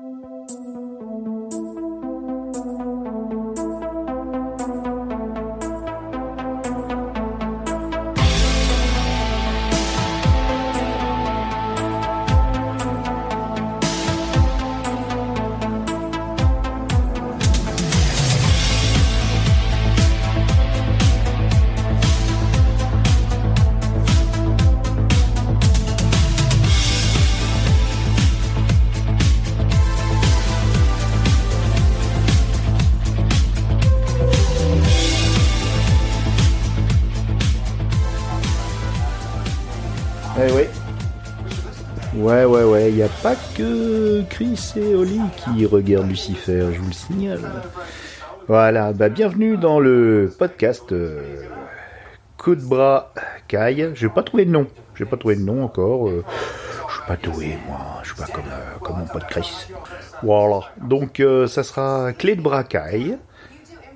Eh pas que Chris et Oli qui regardent Lucifer, je vous le signale. Voilà, bah bienvenue dans le podcast euh, Coup de bras Caille. Je vais pas trouvé de nom, j'ai pas trouvé de nom encore. euh, je suis pas doué, moi, je suis pas comme, euh, comme mon pote Chris. Voilà, donc euh, ça sera Clé de bras Caille.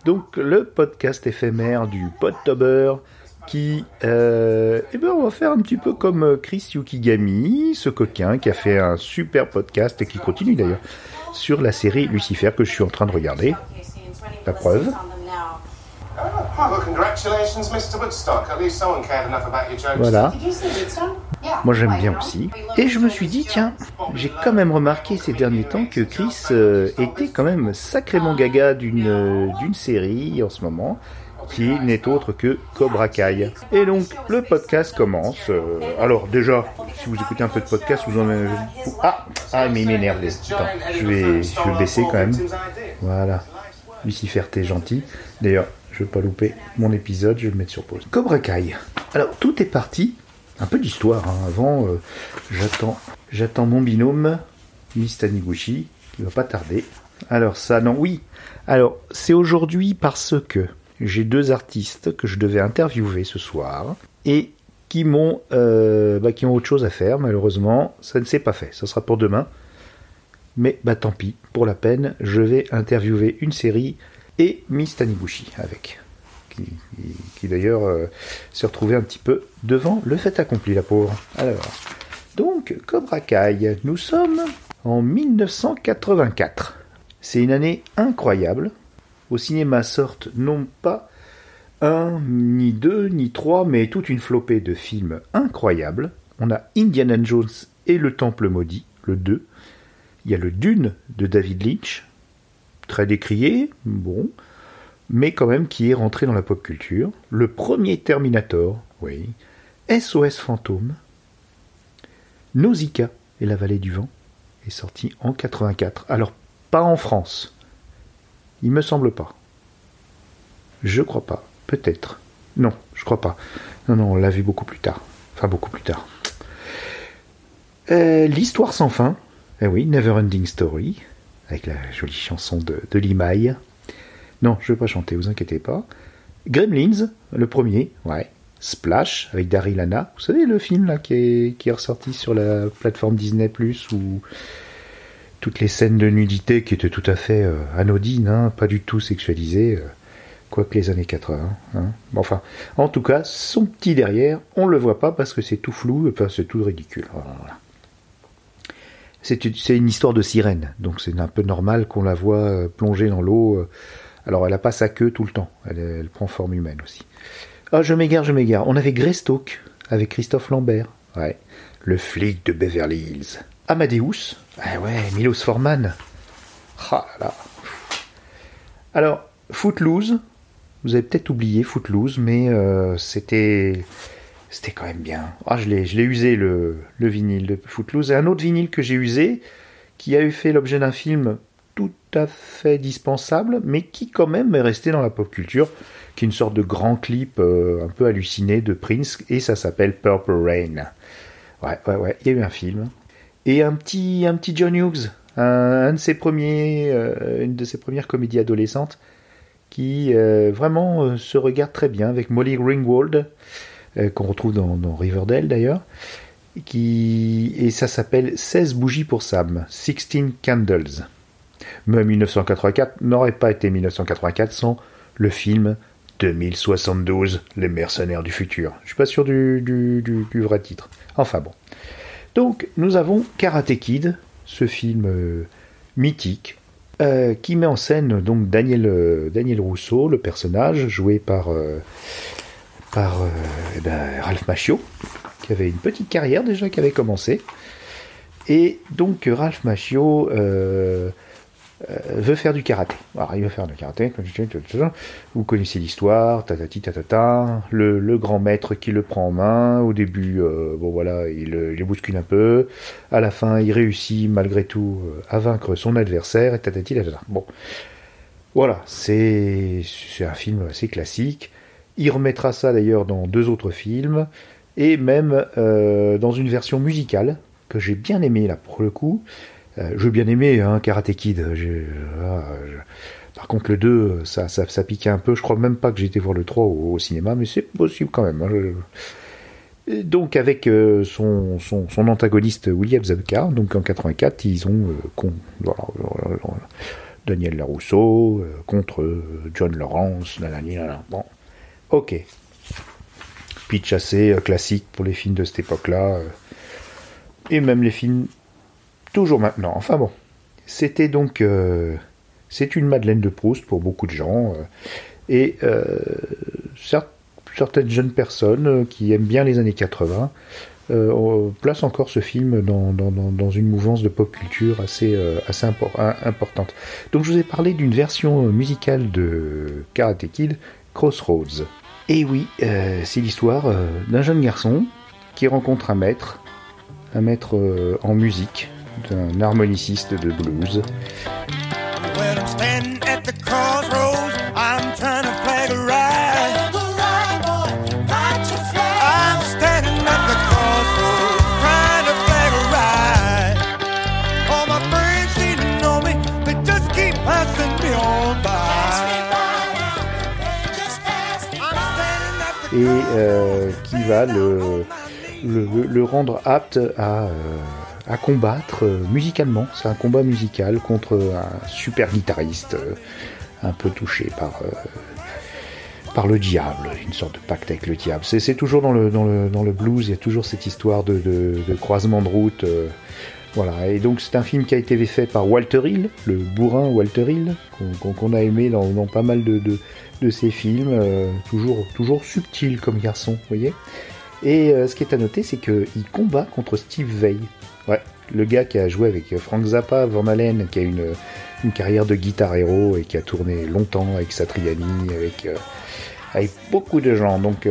Donc le podcast éphémère du Podtober qui, euh, eh ben, on va faire un petit peu comme euh, Chris Yukigami, ce coquin qui a fait un super podcast et qui continue d'ailleurs sur la série Lucifer que je suis en train de regarder. La preuve. Oh, well, congratulations, Mr. Woodstock. At least someone cared enough about your jokes. Voilà. Moi j'aime bien aussi. Et je me suis dit, tiens, j'ai quand même remarqué ces derniers temps que Chris euh, était quand même sacrément gaga d'une euh, d'une série en ce moment, qui n'est autre que Cobra Kai. Et donc le podcast commence. euh, alors déjà, si vous écoutez un peu de podcast, vous en avez... Ah, ah mais il m'énerve. Je vais, je vais baisser quand même. Voilà. Lucifer, t'es gentil. D'ailleurs, je vais pas louper mon épisode, je vais le mettre sur pause. Cobra Kai. Alors, tout est parti. Un peu d'histoire. hein. Avant, euh, j'attends, j'attends mon binôme, Miss Taniguchi, qui va pas tarder. Alors ça, non, oui. Alors, c'est aujourd'hui parce que j'ai deux artistes que je devais interviewer ce soir et qui m'ont, euh, bah, qui ont autre chose à faire. Malheureusement, ça ne s'est pas fait. Ça sera pour demain. Mais bah tant pis, pour la peine, je vais interviewer une série et Miss Taniguchi avec. Qui d'ailleurs euh, s'est retrouvée un petit peu devant le fait accompli, la pauvre. Alors, donc, Cobra Kai, nous sommes en 1984. C'est une année incroyable. Au cinéma sortent non pas un, ni deux, ni trois, mais toute une flopée de films incroyables. On a Indiana Jones et le Temple Maudit, le 2. Il y a le Dune de David Lynch, très décrié, bon, mais quand même qui est rentré dans la pop culture. Le premier Terminator, oui. SOS Fantôme. Nausicaa et la vallée du vent est sorti en 84. Alors, pas en France. Il me semble pas. Je crois pas. Peut-être. Non, je crois pas. Non, non, on l'a vu beaucoup plus tard. Enfin, beaucoup plus tard. Euh, L'histoire sans fin. Eh oui, Neverending Story. Avec la jolie chanson de, de Limaille. Non, je vais pas chanter, vous inquiétez pas. Gremlins, le premier, ouais. Splash, avec Daryl Hannah. Vous savez le film là qui est, qui ressorti sur la plateforme Disney où toutes les scènes de nudité qui étaient tout à fait euh, anodines, hein, pas du tout sexualisées, euh, quoique les années 80. Hein. Enfin, en tout cas, son petit derrière, on le voit pas parce que c'est tout flou, c'est tout ridicule. C'est une, histoire de sirène, donc c'est un peu normal qu'on la voit euh, plonger dans l'eau. Alors, elle a pas sa queue tout le temps, elle, elle prend forme humaine aussi. Ah, je m'égare, je m'égare. On avait Greystoke avec Christophe Lambert. Ouais. Le flic de Beverly Hills. Amadeus. Ah ouais, Milos Forman. Ah là. Alors, Footloose. Vous avez peut-être oublié Footloose, mais euh, c'était c'était quand même bien. Ah, je l'ai je l'ai usé le, le vinyle de Footloose. Et un autre vinyle que j'ai usé, qui a eu fait l'objet d'un film tout à fait dispensable, mais qui quand même est resté dans la pop culture, qui est une sorte de grand clip euh, un peu halluciné de Prince, et ça s'appelle Purple Rain. Ouais, ouais, ouais, il y a eu un film. Et un petit, un petit John Hughes, euh, une de ses premières comédies adolescentes, qui euh, vraiment euh, se regarde très bien avec Molly Ringwald, qu'on retrouve dans, Riverdale d'ailleurs, et ça s'appelle 16 bougies pour Sam, 16 Candles. Mais 1984 n'aurait pas été 1984 sans le film 2072, Les mercenaires du futur. Je suis pas sûr du vrai titre. Enfin bon. Donc, nous avons Karate Kid, ce film euh, mythique, qui met en scène donc Daniel, Daniel Rousseau, le personnage, joué par, eh ben, Ralph Macchio, qui avait une petite carrière déjà qui avait commencé. Et donc Ralph Macchio euh, veut faire du karaté. Alors, il veut faire du karaté, vous connaissez l'histoire, tatati tatata, le, grand maître qui le prend en main, au début, euh, bon voilà, il, le bouscule un peu, à la fin, il réussit malgré tout euh, à vaincre son adversaire, et tatati tatata. Bon, voilà, c'est un film assez classique. Il remettra ça d'ailleurs dans deux autres films, et même dans une version musicale, que j'ai bien aimé là pour le coup, euh, je veux bien aimer hein, Karate Kid. Par contre, le 2, ça, ça, piquait un peu. Je crois même pas que j'ai été voir le 3 au, cinéma, mais c'est possible quand même. Hein. Donc, avec euh, son, son, antagoniste William Zabka, donc en 84, ils ont euh, Daniel Larousseau contre John Lawrence. Bon, ok. Pitch assez classique pour les films de cette époque-là. et même les films toujours maintenant. Enfin bon, c'était donc euh, c'est une Madeleine de Proust pour beaucoup de gens euh, et euh, certaines jeunes personnes qui aiment bien les années 80 placent encore ce film dans, dans, une mouvance de pop culture assez, assez importante. Donc je vous ai parlé d'une version musicale de Karate Kid, Crossroads. Et oui, c'est l'histoire d'un jeune garçon qui rencontre un maître, un maître en musique, d'un harmoniciste de blues. Et euh, qui va le, le, le, rendre apte à, euh, à combattre euh, musicalement. C'est un combat musical contre un super guitariste euh, un peu touché par, euh, par le diable, une sorte de pacte avec le diable. C'est toujours dans le, dans, le, dans le blues, il y a toujours cette histoire de, de, croisement de route. voilà, et donc c'est un film qui a été fait par Walter Hill, le bourrin Walter Hill, qu'on a aimé dans, pas mal de, de, de ses films, toujours, toujours subtil comme garçon, vous voyez. Et ce qui est à noter, c'est qu'il combat contre Steve Vai. Le gars qui a joué avec Frank Zappa, Van Halen, qui a une, une carrière de guitare héros et qui a tourné longtemps avec Satriani, avec, euh, avec beaucoup de gens. Donc,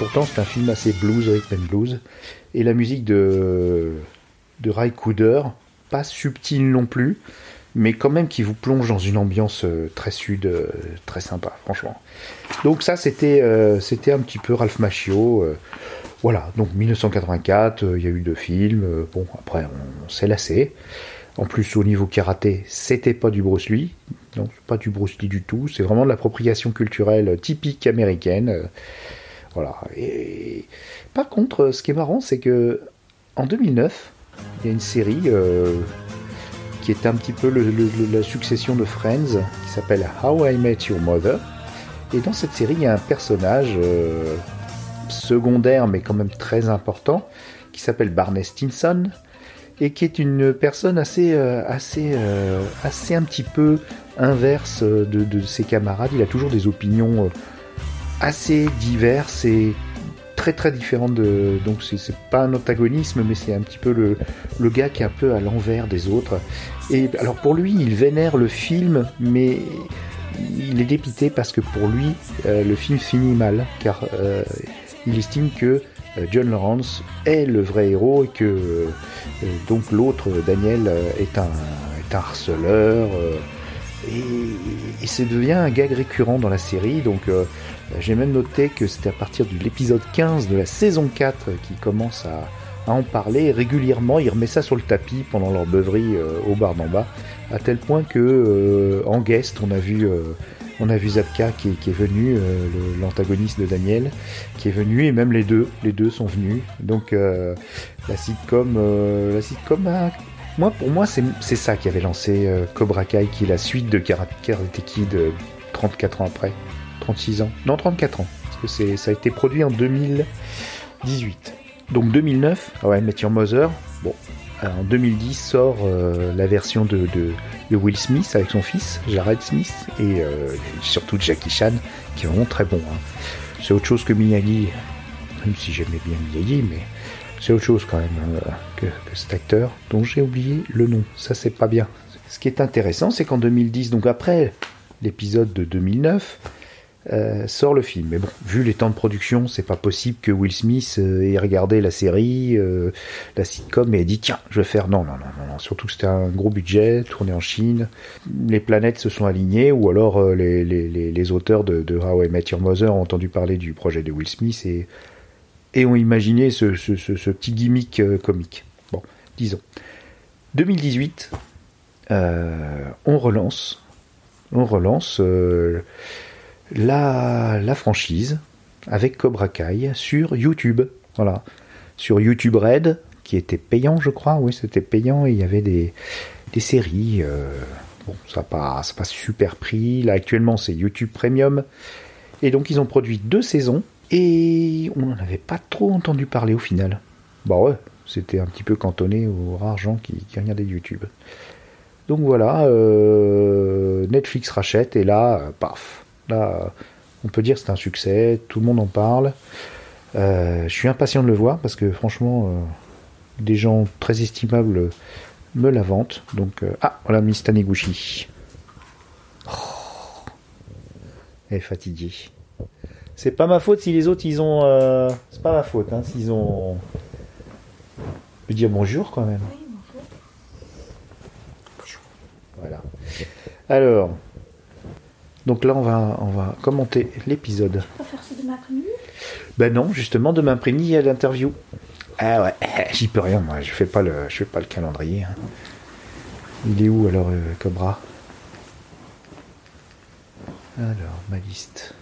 pourtant c'est un film assez blues, rhythm and blues. Et la musique de, de Ray Cooder, pas subtile non plus, mais quand même qui vous plonge dans une ambiance euh, très sud, euh, très sympa, franchement. Donc ça, c'était euh, un petit peu Ralph Macchio. voilà, donc 1984, il y a eu deux films. bon, après, on, s'est lassé. En plus, au niveau karaté, c'était pas du Bruce Lee. Non, pas du Bruce Lee du tout. C'est vraiment de l'appropriation culturelle typique américaine. Voilà. Et par contre, ce qui est marrant, c'est que en 2009, il y a une série euh, qui est un petit peu la succession de Friends, qui s'appelle How I Met Your Mother. Et dans cette série, il y a un personnage euh, secondaire, mais quand même très important, qui s'appelle Barney Stinson, et qui est une personne assez, euh, assez, assez un petit peu inverse de, ses camarades. Il a toujours des opinions assez diverses et très très différentes. De, donc c'est pas un antagonisme, mais c'est un petit peu le, le gars qui est un peu à l'envers des autres. Et alors pour lui, il vénère le film, mais il est dépité parce que pour lui, le film finit mal, car il estime que euh, John Lawrence est le vrai héros et que euh, donc l'autre, Daniel, euh, est un, est un harceleur. Et, ça devient un gag récurrent dans la série. Donc j'ai même noté que c'était à partir de l'épisode 15 de la saison 4 qu'il commence à, en parler régulièrement. Il remet ça sur le tapis pendant leur beuverie au bar d'en bas, à tel point que en guest, on a vu on a vu Zapka qui, est venu, euh, l'antagoniste de Daniel, qui est venu, et même les deux, les deux sont venus. Donc euh, la sitcom, euh, la sitcom moi, pour moi, c'est ça qui avait lancé Cobra Kai, qui est la suite de Karate Kid 34 ans après. 36 ans. Non, 34 ans. Parce que ça a été produit en 2018. Donc 2009, ah ouais, Matthew Mother. Bon, en 2010 sort la version de, Will Smith avec son fils, Jared Smith, et euh, surtout Jackie Chan, qui est vraiment très bon. Hein. C'est autre chose que Miyagi, même si j'aimais bien Miyagi, mais c'est autre chose quand même hein, que, cet acteur dont j'ai oublié le nom. Ça, c'est pas bien. Ce qui est intéressant, c'est qu'en 2010, donc après l'épisode de 2009, euh, sort le film. Mais bon, vu les temps de production, c'est pas possible que Will Smith euh, ait regardé la série, euh, la sitcom et ait dit tiens, je vais faire. Non, non, non, non, Surtout que c'était un gros budget, tourné en Chine. Les planètes se sont alignées, ou alors les, les, les, auteurs de, de, How I Met Your Mother ont entendu parler du projet de Will Smith et, et ont imaginé ce, petit gimmick comique. Bon, disons. 2018, on relance. On relance la, la franchise avec Cobra Kai sur YouTube. Voilà. Sur YouTube Red, qui était payant, je crois. Oui, c'était payant et il y avait des, séries. Euh, bon, ça n'a pas super pris. Là, actuellement, c'est YouTube Premium. Et donc, ils ont produit deux saisons. Et on n'en avait pas trop entendu parler au final. Bah ouais, c'était un petit peu cantonné aux rares gens qui, regardaient YouTube. Donc voilà, euh, Netflix rachète et là, paf, Là, on peut dire c'est un succès, tout le monde en parle. Euh, je suis impatient de le voir parce que franchement, euh, des gens très estimables me la vantent. Donc, euh, ah, voilà Miss Taniguchi. Oh. Elle est fatiguée. C'est pas ma faute si les autres ils ont. C'est pas ma faute hein, s'ils ont. Je dire bonjour quand même. Voilà. Alors, donc là, on va, on va commenter l'épisode. Tu faire ça demain après-midi? Ben non, justement, demain après-midi, il y a l'interview. Ah ouais, j'y peux rien, moi. Je fais pas le, je fais pas le calendrier. Hein. Il est où alors, euh, Cobra? Alors, ma liste.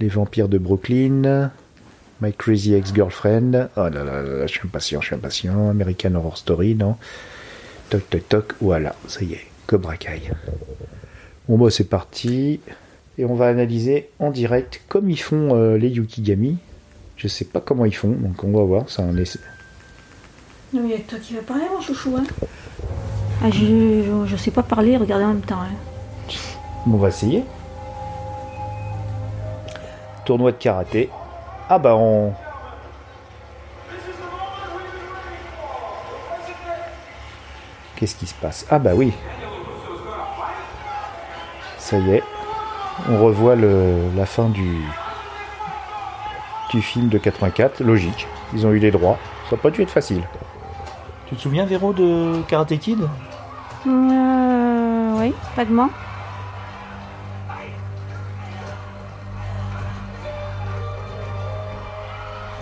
Les vampires de Brooklyn. My Crazy Ex-Girlfriend. Oh là là là, je suis impatient, je suis impatient. American Horror Story, non Toc toc toc, voilà, ça y est, Cobra Kai. Bon bah c'est parti. Et on va analyser en direct comme ils font euh, les Yukigami. Je sais pas comment ils font, donc on va voir. C'est un essai. Non mais toi qui vas parler mon chouchou. Hein. Ah, je, je, sais pas parler regarder en même temps. Hein. on va essayer. Tournoi de karaté. Ah bah on... Qu'est-ce qui se passe? Ah bah oui, ça y est, on revoit la fin du, du film de 84, logique. Ils ont eu les droits. Ça n'a pas dû être facile. Tu te souviens, Véro, de Karate Kid? Euh, Oui, vaguement.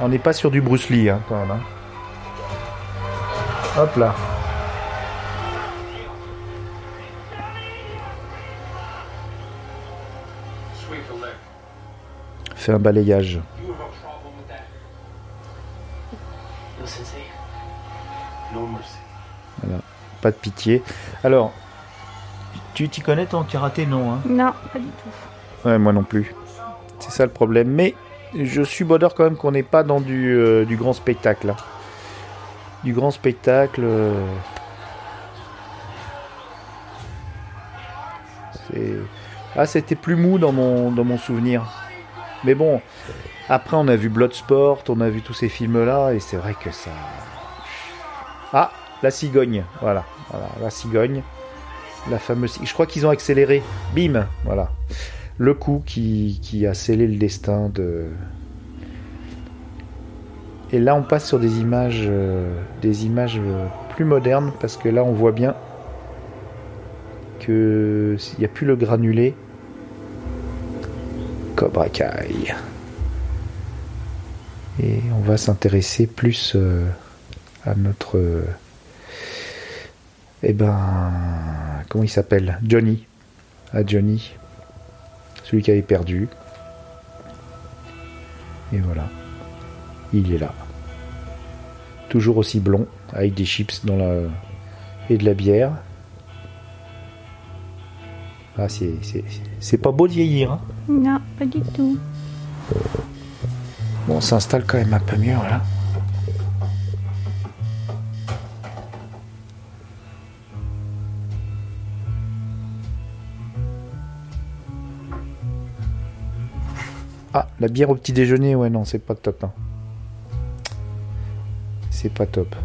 On n'est pas sur du Bruce Lee, hein, quand même. Hein. Hop là. fait un balayage. Voilà, pas de pitié. Alors, tu t'y connais en karaté, non hein Non, pas du tout. Ouais, moi non plus. C'est ça le problème. Mais je suis bonheur quand même qu'on n'est pas dans du, euh, grand spectacle. du grand spectacle. euh, c'est- Ah, c'était plus mou dans mon, dans mon souvenir. Mais bon, après on a vu Bloodsport, on a vu tous ces films-là, et c'est vrai que ça... Ah, la cigogne, voilà, voilà, la cigogne. La fameuse... Je crois qu'ils ont accéléré. Bim, voilà. Le coup qui, a scellé le destin de... Et là, on passe sur des images, euh, des images euh, plus modernes parce que là, on voit bien que il n'y a plus le granulé. Cobra Kai. Et on va s'intéresser plus euh, à notre, eh ben, comment il s'appelle, Johnny, à Johnny, celui qui avait perdu. Et voilà. Il est là. Toujours aussi blond, avec des chips dans la... et de la bière. Ah, c'est, c'est, c'est pas beau de vieillir. Hein Non, pas du tout. bon, on s'installe quand même un peu mieux, voilà. Ah, la bière au petit déjeuner, ouais, non, c'est pas top. hein. C'est pas top.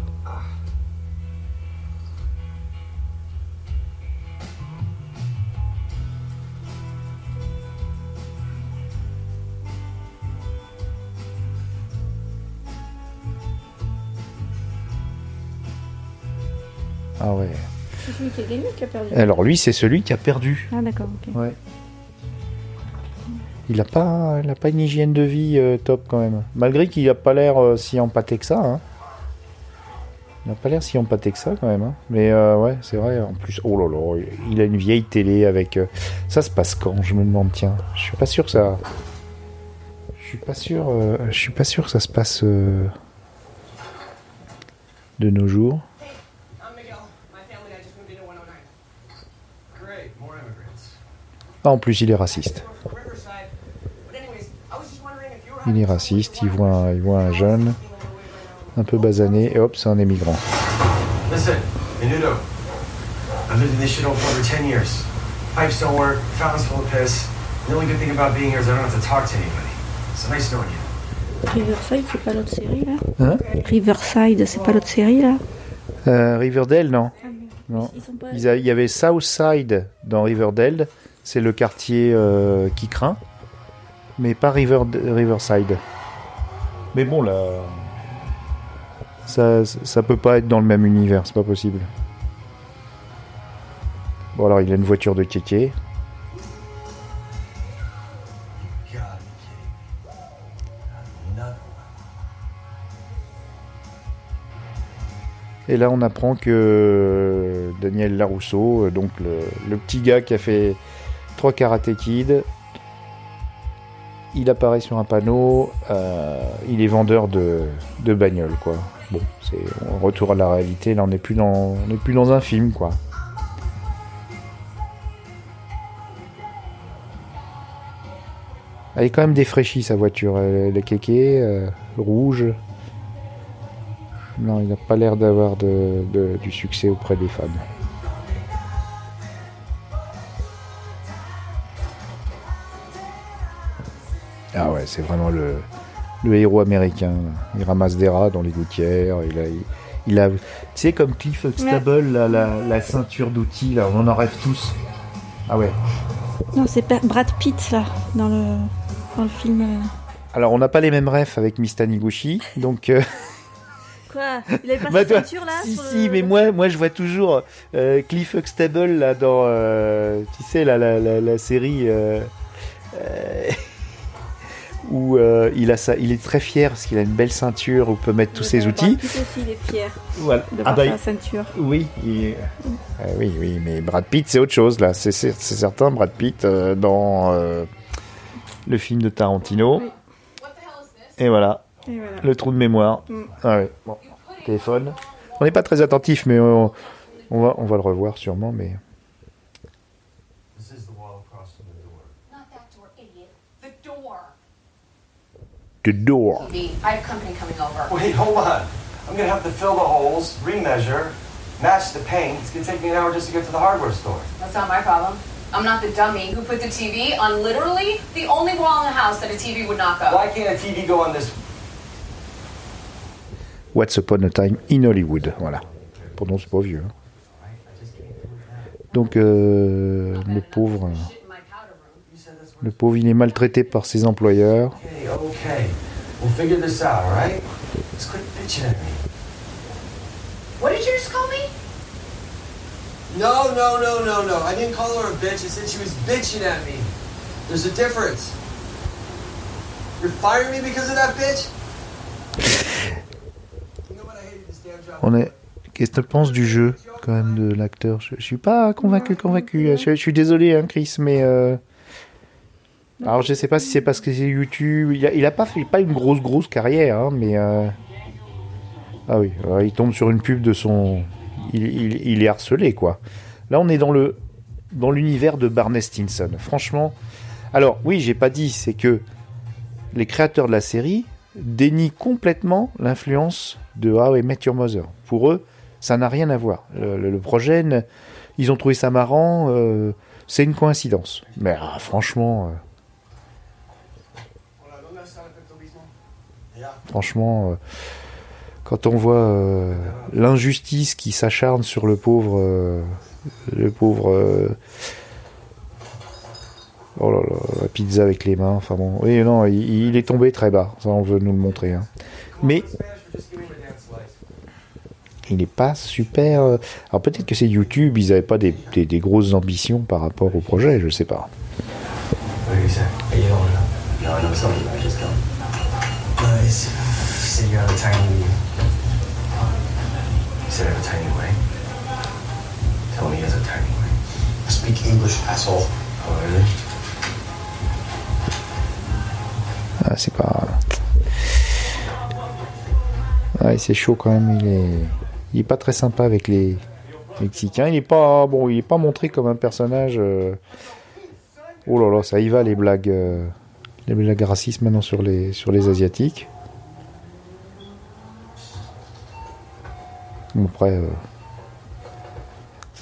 Ah ouais. C'est celui qui a gagné ou qui a perdu? Alors lui, c'est celui qui a perdu. Ah d'accord, ok. Ouais. Il a pas, il a pas une hygiène de vie euh, top quand même. Malgré qu'il a pas l'air euh, si empâté que ça. Hein. Il a pas l'air si empâté que ça quand même. hein. Mais euh, ouais, c'est vrai. En plus, oh là là, il a une vieille télé avec. Ça se passe quand Je me demande. Tiens, je suis pas sûr que ça. Je suis pas sûr. Je suis pas sûr que ça se passe de nos jours. I'm Miguel. My family and I just moved into 109. Great, more immigrants. Ah, en plus, il est raciste. We're from Riverside. But anyways, I was just wondering if you were Il est raciste. Il voit, un- il voit un jeune un peu basané et hop, c'est un émigrant. Listen, Menudo. I've lived in this shithole for over 10 years. Pipes don't work, fountains full of piss. The only good thing about being here is I don't have to talk to anybody. It's nice knowing you. Riverside, c'est pas l'autre série là Hein Riverside, c'est pas l'autre série là Euh, Riverdale, non. Non. Ils sont pas. Ils a- Il y avait Southside dans Riverdale, c'est le quartier euh, qui craint, mais pas River, Riverside. Mais bon, là. Ça, ça peut pas être dans le même univers, c'est pas possible. Bon, alors il a une voiture de kéké. Et là, on apprend que Daniel Larousseau, euh, donc le, le petit gars qui a fait trois Karate Kid, il apparaît sur un panneau, euh, il est vendeur de, de bagnoles, quoi. Bon, c'est retour à la réalité, là on n'est plus, dans- plus dans un film, quoi. Elle est quand même défraîchie, sa voiture. Elle, est kéké, euh, rouge. Non, il n'a pas l'air d'avoir du succès auprès des femmes. Ah ouais, c'est vraiment le, le héros américain. Il ramasse des rats dans les gouttières. Il a, il, il a, tu sais, comme Cliff Huxtable, là, la, la ceinture d'outils, là, on en rêve tous. Ah ouais. Non, c'est Brad Pitt là, dans le, dans le film. euh. Alors, on n'a pas les mêmes rêves avec Miss Taniguchi, donc. euh, Quoi? Il avait pas Bah, ceinture là Si, sur si, le- mais moi, moi je vois toujours euh, Cliff Huxtable là dans, euh, tu sais, la, la, la, la série euh, où euh, il, a sa, il est très fier parce qu'il a une belle ceinture où il peut mettre tous ses outils. Pitt aussi, il est fier Voilà. de Ah bah, sa ceinture. oui, il- euh, oui, oui, mais Brad Pitt c'est autre chose là. C'est certain, Brad Pitt euh, dans euh, le film de Tarantino. Oui. Et voilà, Et voilà. le trou de mémoire. Mm. Ah. Bon, téléphone. On n'est pas très attentif, mais on, on va, on va le revoir sûrement. Mais This is the wall across from the door. Not that door, idiot. The door. The door. TV. I have company coming over. Wait, hold on. I'm gonna have to fill the holes, remeasure, match the paint. It's gonna take me an hour just to get to the hardware store. That's not my problem. I'm not the dummy who put the TV on literally the only wall in the house that a TV would not go. Why can't a TV go on this What's Upon a Time in Hollywood. Voilà. Pourtant, c'est pas vieux. hein. Donc, euh, le pauvre. euh, Le pauvre, il est maltraité par ses employeurs. Okay, okay. We'll figure this out, all right? Just quit bitching at me. What did you just call me? No, no, no, no, no. I didn't call her a bitch. I said she was bitching at me. There's a difference. You're firing me because of that bitch? You know what? I hated this damn job. On est. Qu'est-ce que tu penses du jeu, quand même, de l'acteur? Je, je suis pas convaincu, convaincu. Je, je suis désolé, hein, Chris, mais. euh, Alors, je sais pas si c'est parce que c'est YouTube. Il a, pas fait pas une grosse, grosse carrière, hein, mais. euh, Ah oui, euh, il tombe sur une pub de son. Il, est harcelé, quoi. Là, on est dans le dans l'univers de Barney Stinson. Franchement. Alors, oui, j'ai pas dit, c'est que les créateurs de la série dénient complètement l'influence de How I Met Your Mother. Pour eux, ça n'a rien à voir. Le, le- projet, ils ont trouvé ça marrant, euh, c'est une coïncidence. Mais ah, franchement, franchement, euh, quand on voit euh, l'injustice qui s'acharne sur le pauvre, euh, le pauvre, oh là là, la pizza avec les mains. Enfin bon, oui, non, il, est tombé très bas. Ça, on veut nous le montrer. hein. Mais il n'est pas super. Alors peut-être que c'est YouTube, ils n'avaient pas des, grosses ambitions par rapport au projet, je sais pas. Speak English, asshole. Oh, really? Ah, c'est pas. Ouais, c'est chaud quand même. Il est, il est pas très sympa avec les Mexicains. Il est pas bon. Il est pas montré comme un personnage. euh, Oh là là, ça y va les blagues, euh, les blagues racistes maintenant sur les sur les asiatiques. Bon, après, euh,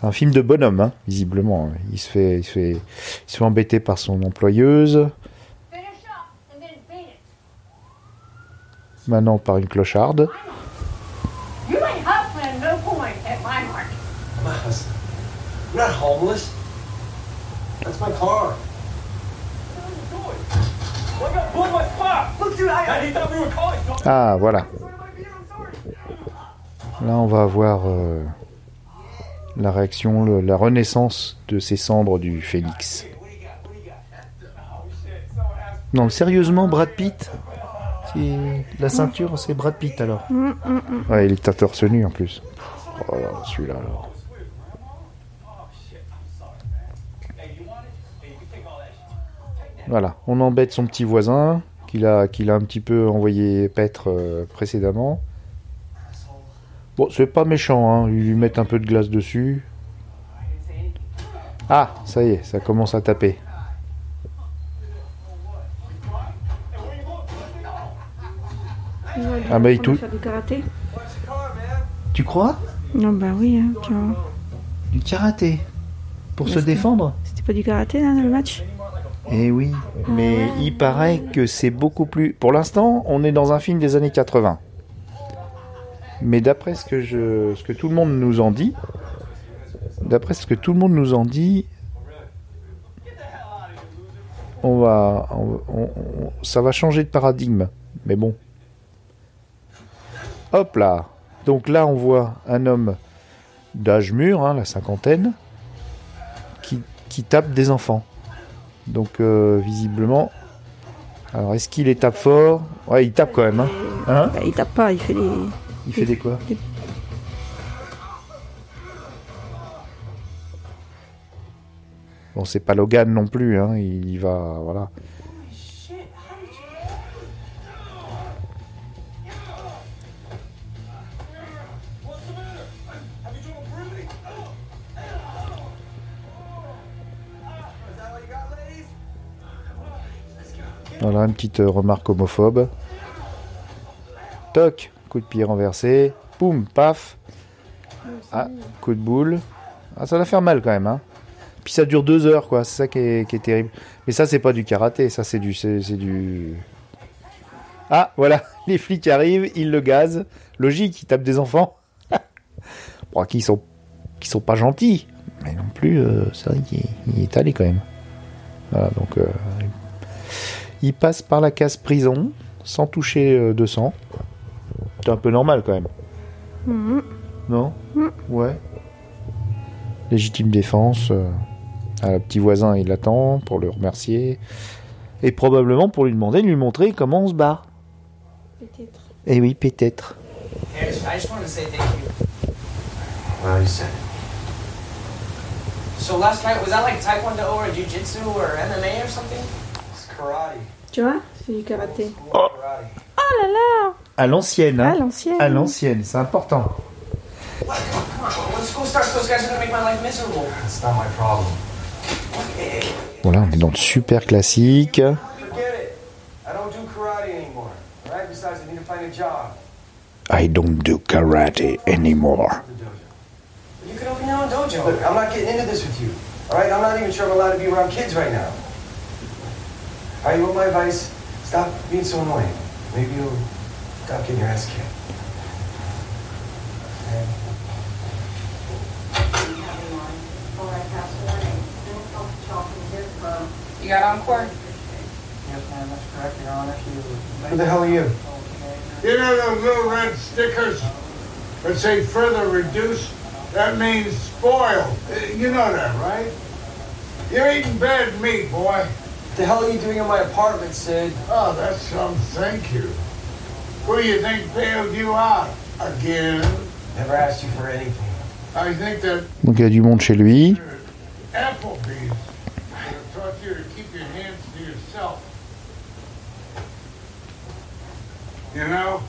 c'est un film de bonhomme, hein, visiblement. Il se fait, il se fait, il se fait embêter par son employeuse. Maintenant par une clocharde. Ah, voilà. Là, on va avoir euh, la réaction, le- la renaissance de ces cendres du phénix. Non, sérieusement, Brad Pitt? La ceinture, c'est Brad Pitt alors Ouais, il est torse nu en plus. Oh là, celui-là alors. Voilà, on embête son petit voisin, qu'il a, qu'il a un petit peu envoyé paître euh, précédemment. Bon, c'est pas méchant, hein. ils lui mettent un peu de glace dessus. Ah, ça y est, ça commence à taper. Ah bah, il On va tou- faire du karaté Tu crois? Non, bah oui, hein, tu vois. Du karaté Pour se défendre? C'était pas du karaté, là, le match? Eh oui, mais il paraît que c'est beaucoup plus. Pour l'instant, on est dans un film des années 80. Mais d'après ce que je, ce que tout le monde nous en dit, d'après ce que tout le monde nous en dit, on va, ça va changer de paradigme. Mais bon. Hop là. Donc là, on voit un homme d'âge mûr, hein, la cinquantaine, qui, qui tape des enfants. Donc euh, visiblement. Alors est-ce qu'il les tape fort? Ouais, il tape quand même. Hein Hein? Bah, Il tape pas, il fait les. Il fait des quoi Bon, c'est pas Logan non plus. Hein. Il y va, voilà. Voilà une petite euh, remarque homophobe. Toc, coup de pied renversé, poum, paf. Ah, coup de boule. Ah, ça va faire mal quand même. Hein. Puis ça dure deux heures, quoi. C'est ça qui est, qui est terrible. Mais ça, c'est pas du karaté. Ça, c'est du, c'est du. Ah, voilà. Les flics arrivent, ils le gazent. Logique, ils tapent des enfants. bon, qui sont, qui sont pas gentils. Mais non plus, euh, c'est vrai qu'il il est allé quand même. Voilà, donc. euh, il passe par la case prison sans toucher euh, de sang. C'est un peu normal quand même. Mhm. Non Ouais. Légitime défense. euh, ah, le petit voisin, il attend pour le remercier. Et probablement pour lui demander de lui montrer comment on se bat. Peut-être. Eh oui, peut-être. Hey, I just, I just wanted to say thank you. Well, you said it. So last night, was that like Taekwondo or Jiu-Jitsu or MMA or something? It's karate. Tu vois C'est du karaté. Oh. Karate. Oh là là À l'ancienne, hein. À l'ancienne. À l'ancienne, c'est important. What? School starts, those guys are gonna make my life miserable. That's not my problem. Hey, Voilà, on est dans le super classique. I don't do karate anymore. All right? Besides, I need to find a job. I don't do karate anymore. The dojo. You could open your own dojo. Look, I'm not getting into this with you. All right? I'm not even sure I'm allowed to be around kids right now. All right, you want my advice? Stop being so annoying. Maybe you'll stop getting your ass kicked. Okay? You got Encore? Yes, ma'am, that's correct, Your Honor. She was Who the hell are you? You know those little red stickers that say further reduced? That means spoiled. Uh, You know that, right? You're eating bad meat, boy. What the hell are you doing in my apartment, Sid? Oh, that's some thank you. Who do you think bailed you out? Again? Never asked you for anything. I think that Donc il y a du monde chez lui. Applebee's taught you to keep your hands to yourself. You know?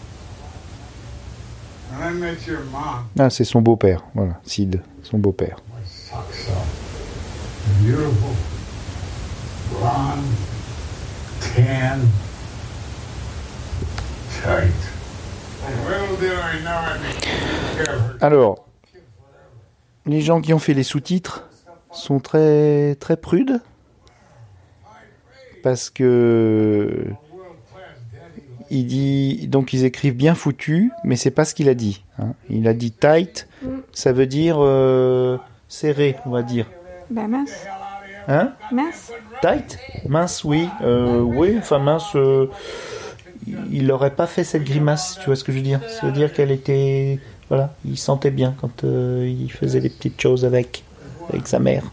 When I met your mom, Ah, c'est son beau-père. Voilà, Sid, son beau-père. Beautiful. Blonde. Tan. Tight. Little did I know I'd be taking care of her. Alors, les gens qui ont fait les sous-titres sont très très prudes parce que il dit donc ils écrivent bien foutu, mais c'est pas ce qu'il a dit. hein. Il a dit tight, ça veut dire euh, serré, on va dire. Bah mince. Hein? Mince. Tight? Mince, oui. Euh, oui, enfin mince. euh, il n'aurait pas fait cette grimace, tu vois ce que je veux dire? Ça veut dire qu'elle était. Voilà, il sentait bien quand euh, il faisait des petites choses avec, avec sa mère.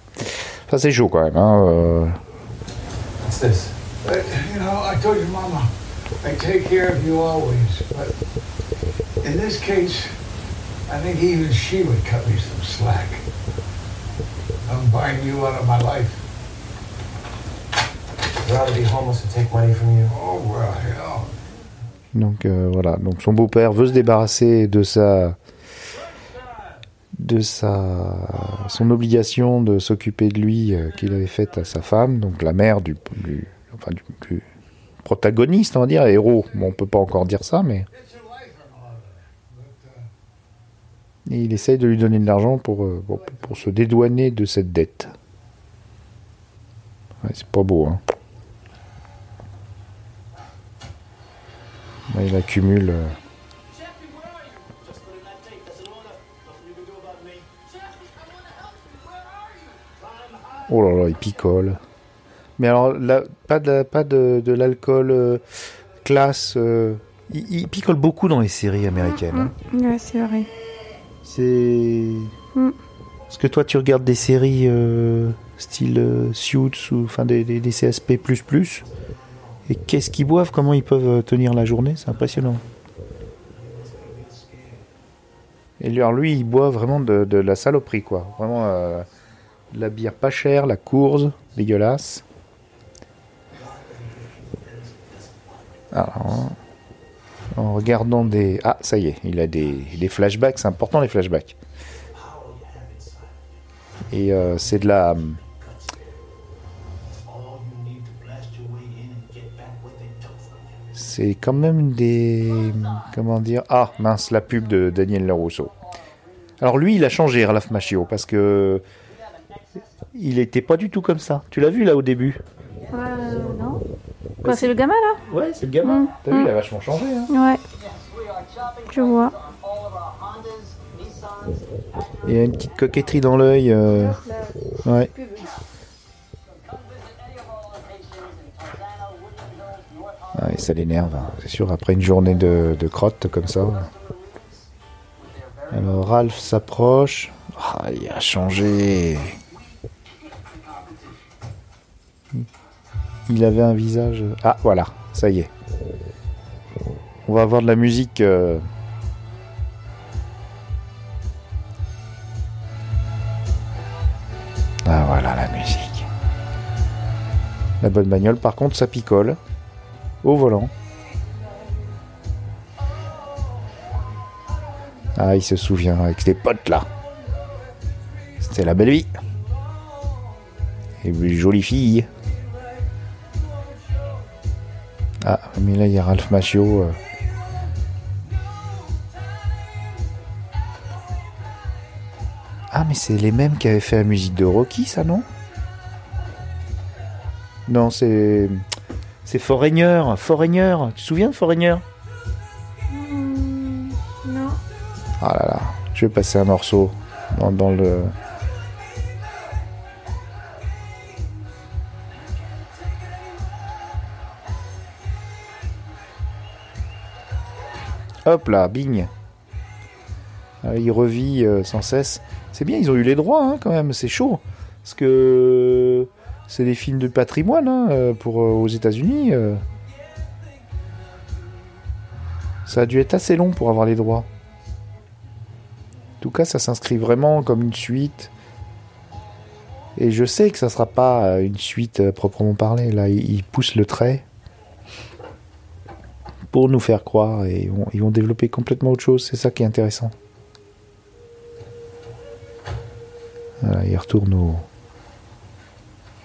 Ça, c'est chaud quand même. Hein, euh. What's this? But, you know, I told your mama, I take care of you always. But in this case, I think even she would cut me some slack. I'm buying you out of my life. I'd rather be homeless and take money from you. Oh, well, hell. Donc euh, voilà, donc son beau-père veut se débarrasser de sa de sa son obligation de s'occuper de lui euh, qu'il avait faite à sa femme, donc la mère du, protagoniste, on va dire, héros. Bon, on peut pas encore dire ça, mais il essaye de lui donner de l'argent pour, euh, se dédouaner de cette dette. C'est pas beau, hein. Là, il accumule. euh, Oh là là, il picole. Mais alors, là, pas de, pas de, de l'alcool euh, classe. euh, il, il picole beaucoup dans les séries américaines. hein. Ouais, c'est vrai. C'est. Mm. Est-ce que toi, tu regardes des séries euh, style Suits ou enfin des, des, des CSP et qu'est-ce qu'ils boivent Comment ils peuvent euh, tenir la journée C'est impressionnant. Et alors lui, il boit vraiment de, la saloperie, quoi. Vraiment euh, la bière pas chère, la course, dégueulasse. Alors, en regardant des... Ah, ça y est, il a des, des flashbacks, c'est important les flashbacks. Et euh, c'est de la... C'est quand même des. Comment dire Ah, mince, la pub de Daniel Larousseau. Alors lui, il a changé, Ralph Macchio, parce que. Il était pas du tout comme ça. Tu l'as vu là au début? Euh, non. Quoi, c'est le gamin là Ouais, c'est le gamin. Mm, T'as vu, mm. il a vachement changé. Hein. Ouais. Je vois. Il y a une petite coquetterie dans l'œil. euh, Ouais. Ouais, ça l'énerve, hein, c'est sûr, après une journée de, de crotte comme ça. Alors Ralph s'approche. Ah, il a changé. Il avait un visage. Ah, voilà, ça y est. On va avoir de la musique. euh, Ah, voilà la musique. La bonne bagnole, par contre, ça picole. Au volant. Ah, il se souvient avec ses potes là. C'était la belle vie. Et une jolie fille. Ah, mais là, il y a Ralph Macchio. euh. Ah, mais c'est les mêmes qui avaient fait la musique de Rocky, ça, non? Non, c'est. C'est Foreigner. Foreigner. Tu te souviens de Foreigner Non. Ah là là, je vais passer un morceau dans, dans le. Hop là, bing. Ah, il revit euh, sans cesse. C'est bien, ils ont eu les droits hein, quand même, c'est chaud. Parce que c'est des films de patrimoine hein, euh, pour, euh, aux États-Unis. euh. Ça a dû être assez long pour avoir les droits. En tout cas, ça s'inscrit vraiment comme une suite. Et je sais que ça sera pas une suite proprement parlée. Là, ils ils poussent le trait pour nous faire croire et ils vont, ils développer complètement autre chose. C'est ça qui est intéressant. Voilà, il retourne au.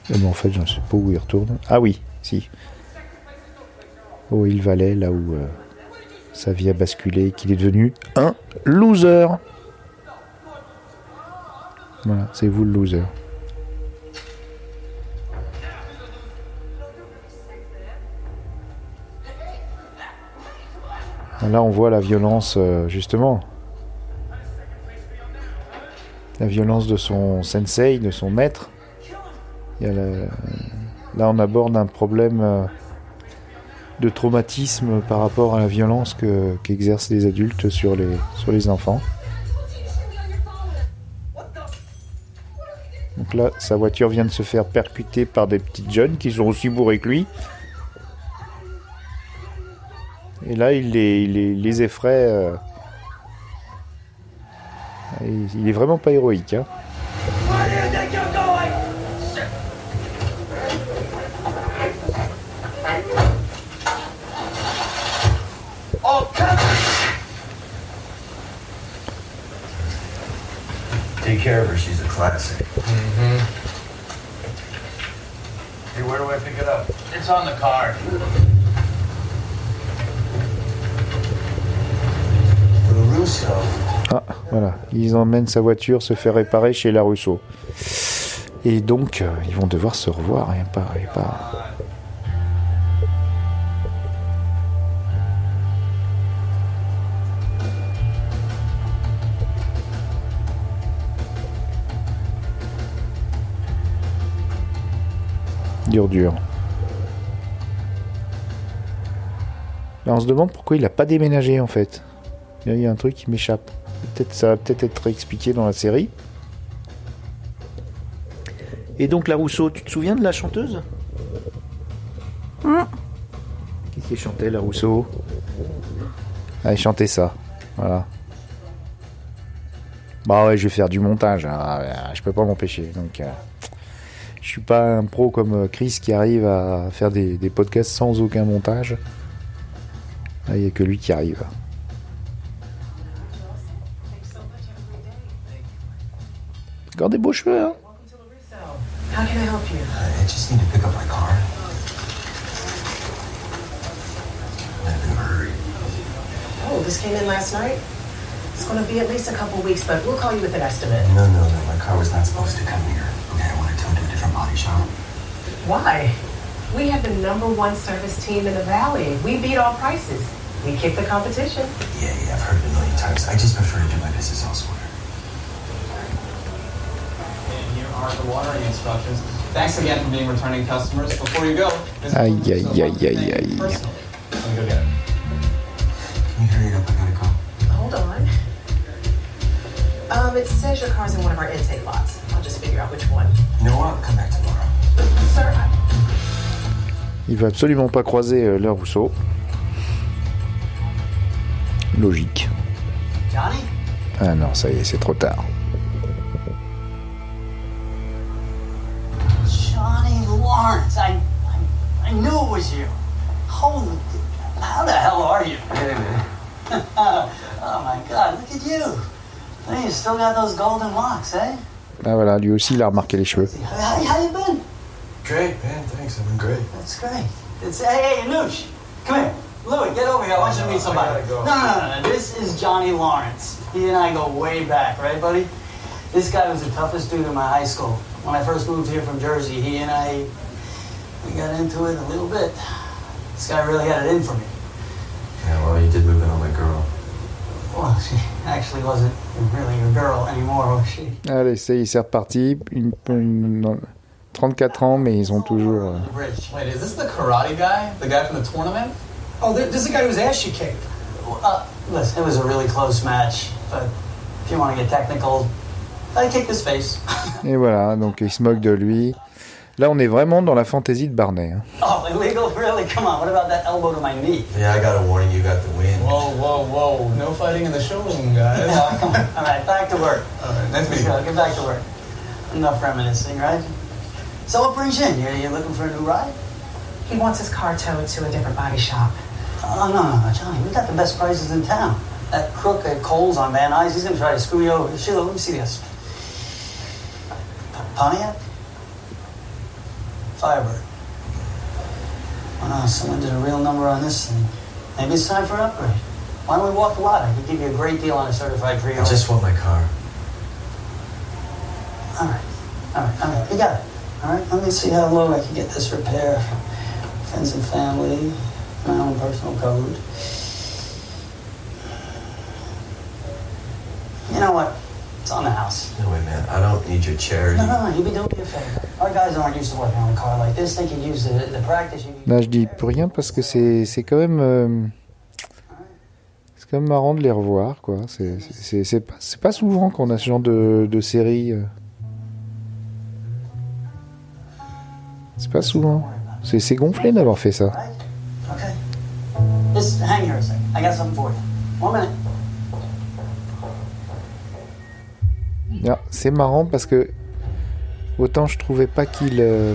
Eh ben, en fait, je ne sais pas où il retourne. Ah oui, si. Au Hill Valley, là où euh, sa vie a basculé, qu'il est devenu un loser. Voilà, c'est vous le loser. Là, on voit la violence, euh, justement. La violence de son sensei, de son maître. Là, on aborde un problème euh, de traumatisme par rapport à la violence que- qu'exercent les adultes sur les, sur les enfants. Donc là, sa voiture vient de se faire percuter par des petites jeunes qui sont aussi bourrés que lui. Et là, il les, il les, les effraie. euh. Il, il est vraiment pas héroïque. Hein. Take care of her. She's a classic. Mm-hmm. Hey, where do I pick it up? It's on the card. Russo. Ah, voilà. Ils emmènent sa voiture se faire réparer chez la Rousseau. Et donc, euh, ils vont devoir se revoir. Et pas, et pas... Dur, dur. Là, on se demande pourquoi il a pas déménagé en fait. Il y a un truc qui m'échappe. Peut-être ça va peut-être être expliqué dans la série. Et donc la Rousseau, tu te souviens de la chanteuse? Hum. Qu'est-ce qu'elle chantait la Rousseau Ah, Elle chantait ça. Voilà. Bah ouais, je vais faire du montage. hein. Je peux pas m'empêcher. Donc, euh, je suis pas un pro comme euh, Chris qui arrive à faire des, des podcasts sans aucun montage. Là, il y a que lui qui arrive. Encore des beaux cheveux, hein How can I help you? I just need to pick up my car. this came in last night? It's going to be at least a couple weeks, but we'll call you with an estimate. No, no, no. My car was not supposed to come here. Body shop. Why? We have the number one service team in the valley. We beat all prices. We kick the competition. Yeah, yeah, I've heard it a million times. I just prefer to do my business elsewhere. And here are the watering instructions. Thanks again for being returning customers. Before you go, Ms. Aïe, Williams aïe, will want to aïe, thank aïe, you aïe. personally. Let me go get it. Can you hurry it up? I gotta go. Hold on. Um, it says your car's in one of our intake lots. Just figure out which one. You know what? I'll come back tomorrow. Sir, I- Il va absolument pas croiser euh, le Rousseau. Logique. Johnny? Ah non, ça y est, c'est trop tard. Johnny Lawrence. I, I, I knew it was you. Holy, how the hell are you? Hey, man. oh my God, look at you. Hey, you still got those golden locks, eh? Ah voilà, lui aussi, il a remarqué les cheveux. How, how you been? Great, man. Thanks. I've been great. That's great. It's hey, hey, Nooch, come here. Louis, get over here. I want you to meet somebody. I go. No, no, no, no. This is Johnny Lawrence. He and I go way back, right, buddy? This guy was the toughest dude in my high school. When I first moved here from Jersey, he and I we got into it a little bit. This guy really had it in for me. Yeah, well, you did move in on my girl. Allez, c'est, c'est reparti. Une, une- non, 34 ans, mais ils ont toujours. euh, Rich. Wait, is this the karate guy? The guy from the tournament? Oh, there, there's a guy whose ass you kicked. Uh, listen, it was a really close match, but if you want to get technical, I kicked his face. Et voilà, donc ils se moquent de lui. Là, on est vraiment dans la fantaisie de Barney. hein. oh, illegal? Really? Come on. What about that elbow to my knee? Yeah, I got a warning. You got the wind. Whoa, whoa, whoa. No fighting in the showroom, guys. Oh, come on. All right, back to work. All right, nice Let's meeting go. Get back to work. Enough reminiscing, right? So what brings you in? You're, you're looking for a new ride? He wants his car towed to a different body shop. Oh, no, no, no, Johnny. We got the best prices in town. That crook at Coles on Van Nuys, he's going to try to screw you over. Sheila, let me see this. P- Pontiac? Oh, no, someone did a real number on this thing. Maybe it's time for an upgrade. Why don't we walk the lot? I could give you a great deal on a certified pre-owned. I just want my car. All right, all right, all right. You got it. All right. Let me see how low I can get this repair. Friends and family, my own personal code. You know what? It's on the house. No way, man. I don't need your charity. No, no, no. You be doing me a favor. Our guys aren't used to working on a car like this. They could use the, the practice. You Là, je dis plus rien parce que c'est, c'est quand même. euh, c'est quand même marrant de les revoir, quoi. C'est, c'est, c'est, c'est pas, c'est pas souvent qu'on a ce genre de, de série. euh. C'est pas souvent. C'est, c'est gonflé d'avoir fait ça. Okay. Just hang here a second. I got something for you. One minute. Ah, c'est marrant parce que autant je trouvais pas qu'il. euh,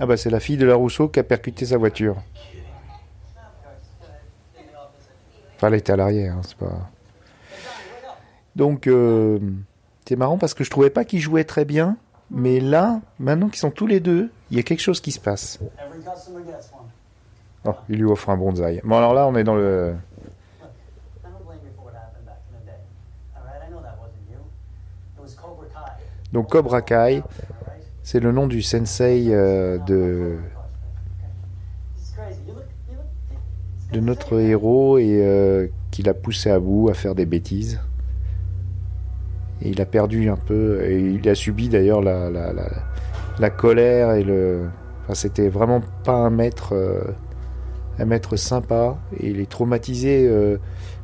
Ah bah c'est la fille de la Rousseau qui a percuté sa voiture. Enfin, elle était à l'arrière, hein, c'est pas. Donc euh, c'est marrant parce que je trouvais pas qu'ils jouaient très bien, mais là, maintenant qu'ils sont tous les deux, il y a quelque chose qui se passe. Oh, il lui offre un bonsaï. Bon alors là, on est dans le. I don't blame you for what happened back in the day. All right, I know that wasn't you. It was Cobra Kai. Donc Cobra Kai, c'est le nom du sensei euh, de notre héros et euh, qui l'a poussé à bout à faire des bêtises. Il a perdu un peu, et il a subi d'ailleurs la, colère et le. Enfin, c'était vraiment pas un maître, euh, un maître sympa, et il est traumatisé euh,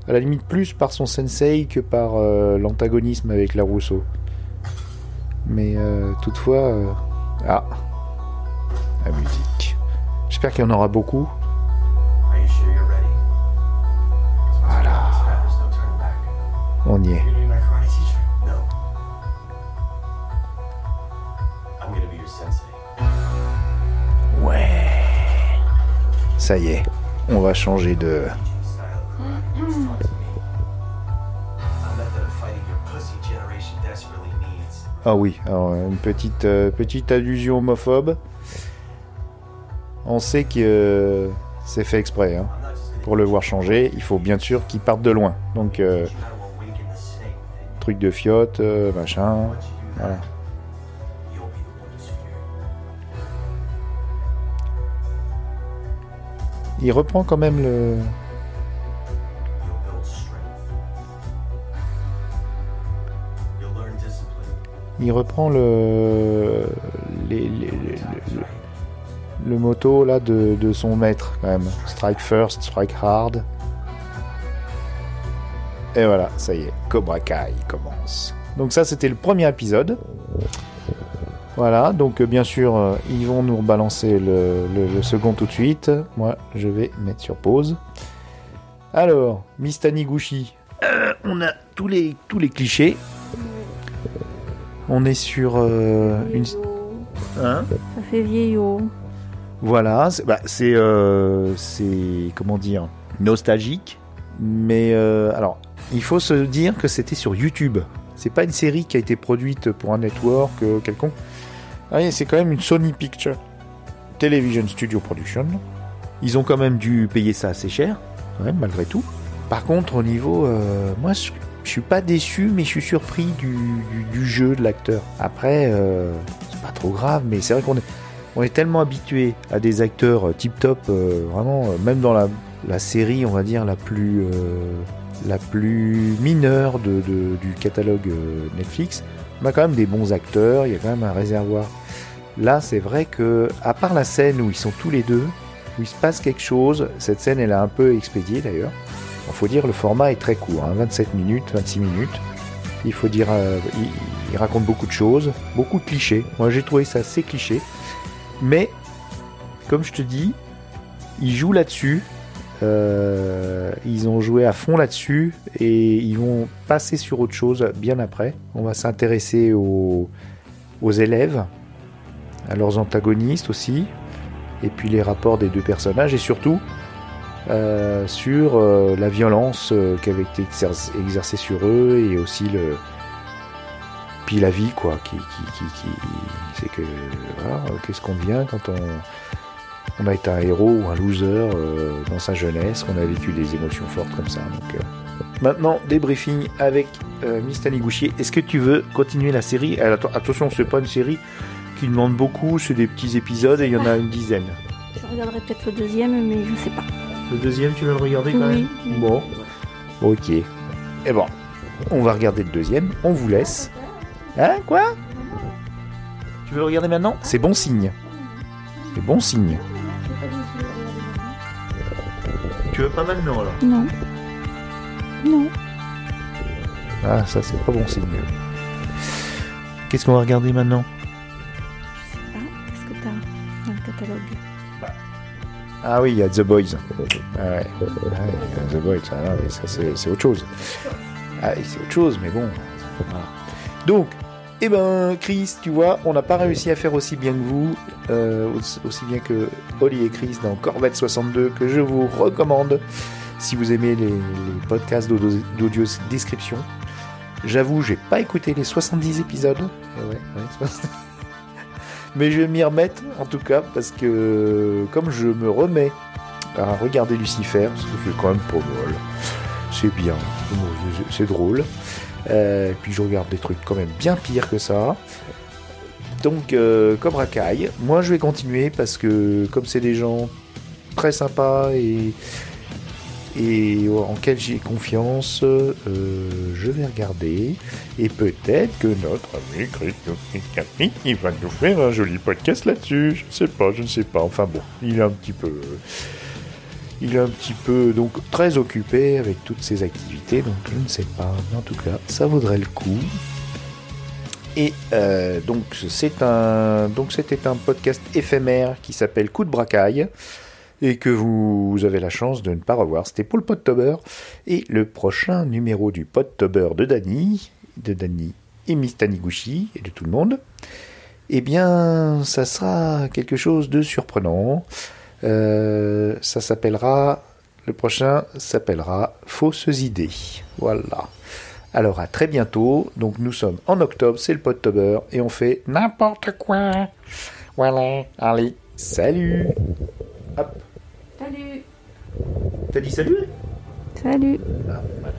à la limite plus par son sensei que par l'antagonisme avec la Rousseau. Mais euh, toutefois, euh, ah, la musique. J'espère qu'il y en aura beaucoup. Voilà. On y est. Ouais. Ça y est, on va changer de. Ah oui, une petite, euh, petite allusion homophobe. On sait que euh, c'est fait exprès. Hein. Pour le voir changer, il faut bien sûr qu'il parte de loin. Donc, euh, truc de fiotte, machin. Il reprend quand même le. Il reprend le. moto de, son maître quand même. Strike first, strike hard. Et voilà, ça y est, Cobra Kai commence. Donc ça c'était le premier épisode. Voilà, donc euh, bien sûr, euh, ils vont nous rebalancer le second tout de suite. Moi, je vais mettre sur pause. Alors, Miss Taniguchi, euh, on a tous les, tous les clichés. On est sur euh, une... Hein Ça fait vieillot. Voilà, c'est bah, c'est, euh, c'est, comment dire nostalgique, mais euh, alors il faut se dire que c'était sur YouTube. C'est pas une série qui a été produite pour un network euh, quelconque. Ah oui, c'est quand même une Sony Picture Television Studio Production. Ils ont quand même dû payer ça assez cher, quand même malgré tout. Par contre, au niveau, euh, moi, je, je suis pas déçu, mais je suis surpris du, jeu de l'acteur. Après, euh, c'est pas trop grave, mais c'est vrai qu'on est on est tellement habitué à des acteurs tip top, vraiment, euh, même dans la, série, on va dire, la plus, euh, mineure du catalogue euh, Netflix, on a quand même des bons acteurs, il y a quand même un réservoir. Là, c'est vrai que, à part la scène où ils sont tous les deux, où il se passe quelque chose, cette scène, elle a un peu expédié d'ailleurs. Il faut dire, le format est très court, hein, 27 minutes, 26 minutes. Il faut dire, euh, il, il raconte beaucoup de choses, beaucoup de clichés. Moi, j'ai trouvé ça assez cliché. Mais, comme je te dis, ils jouent là-dessus. Euh, ils ont joué à fond là-dessus et ils vont passer sur autre chose bien après. On va s'intéresser aux élèves, à leurs antagonistes aussi, et puis les rapports des deux personnages et surtout euh, sur euh, la violence euh, qui avait été exer- exercée sur eux et aussi le puis la vie quoi qui, qui, qui, qui- c'est que voilà, qu'est-ce qu'on devient quand on on a été un héros ou un loser euh, dans sa jeunesse, qu'on a vécu des émotions fortes comme ça. Donc, euh, Maintenant, débriefing avec euh, Miss Taniguchi. Est-ce que tu veux continuer la série? Alors, Attention, c'est pas une série qui demande beaucoup, c'est des petits épisodes et il y en a une dizaine. Je regarderai peut-être le deuxième, mais je sais pas. Le deuxième, tu veux le regarder quand Oui. même Bon. Ok. Et bon, on va regarder le deuxième. On vous laisse. Hein Quoi? Tu veux le regarder maintenant? C'est bon signe. C'est bon signe. Tu veux pas maintenant alors? Non. Non. Ah, ça c'est pas bon signe. Qu'est-ce qu'on va regarder maintenant? Ah oui, il y a The Boys. Ah ouais, Ouais, il y a The Boys, ah non, mais ça c'est autre chose. Ah, c'est autre chose, mais bon. voilà. Donc, eh ben, Chris, tu vois, on n'a pas réussi à faire aussi bien que vous, euh, aussi- bien que Oli et Chris dans Corvette 62, que je vous recommande si vous aimez les, les podcasts d'audio d'audio description. J'avoue, j'ai pas écouté les 70 épisodes. Eh ouais, ouais, 70. Mais je vais m'y remettre en tout cas parce que comme je me remets à regarder Lucifer, parce que c'est quand même pas mal, c'est bien, c'est- drôle. Euh, puis je regarde des trucs quand même bien pires que ça. Donc euh, Cobra Kai, moi je vais continuer parce que comme c'est des gens très sympas et et en quel j'ai confiance, euh, je vais regarder. Et peut-être que notre ami Christophe il va nous faire un joli podcast là-dessus. Je ne sais pas, je ne sais pas. Enfin bon, il est un petit peu. Il est un petit peu donc très occupé avec toutes ses activités, donc je ne sais pas. Mais en tout cas, ça vaudrait le coup. Et euh, donc c'est un donc c'était un podcast éphémère qui s'appelle Coup de bracaille et que vous avez la chance de ne pas revoir. C'était pour le Podtober. Et le prochain numéro du Podtober de Dany, de Dany et Miss Taniguchi et de tout le monde, eh bien, ça sera quelque chose de surprenant. Euh, ça s'appellera, le prochain s'appellera Fausses idées. Voilà. Alors à très bientôt. Donc nous sommes en octobre, c'est le Podtober et on fait n'importe quoi. Voilà. Allez, salut. Hop. Salut T'as dit salut? Salut. Ah, voilà.